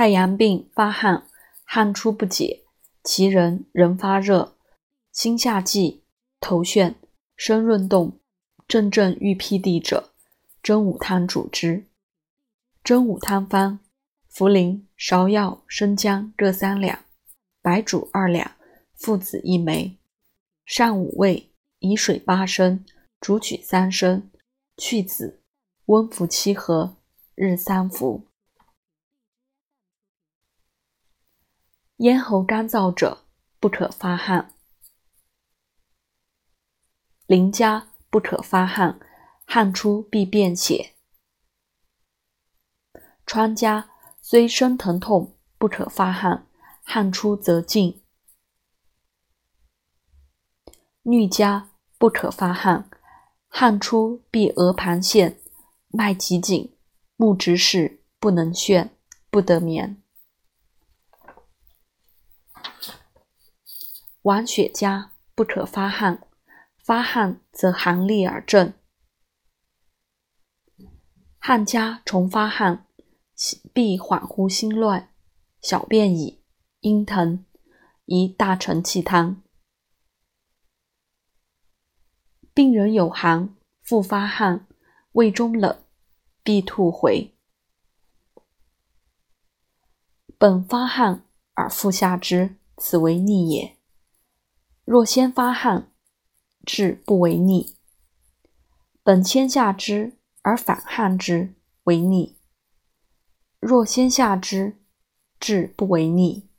太阳病发汗，汗出不解，其人人发热，心下悸，头眩，身润动，阵阵欲辟地者，真武汤主之。真武汤方：茯苓、芍药、生姜各三两，白术二两，附子一枚。上五味，以水八升，煮取三升，去子，温服七合，日三服。咽喉干燥者不可发汗。邻家不可发汗，汗出必便血。疮家虽生疼痛，不可发汗，汗出则尽。疟家不可发汗，汗出必额盘陷，脉极紧，目直视，不能眩，不得眠。亡血家不可发汗，发汗则寒栗而震。汗家重发汗，必恍惚心乱，小便已，阴疼，宜大承气汤。病人有寒，复发汗，胃中冷，必吐回。本发汗而复下之，此为逆也。若先发汗，治不为逆；本先下之而反汗之，为逆。若先下之，治不为逆。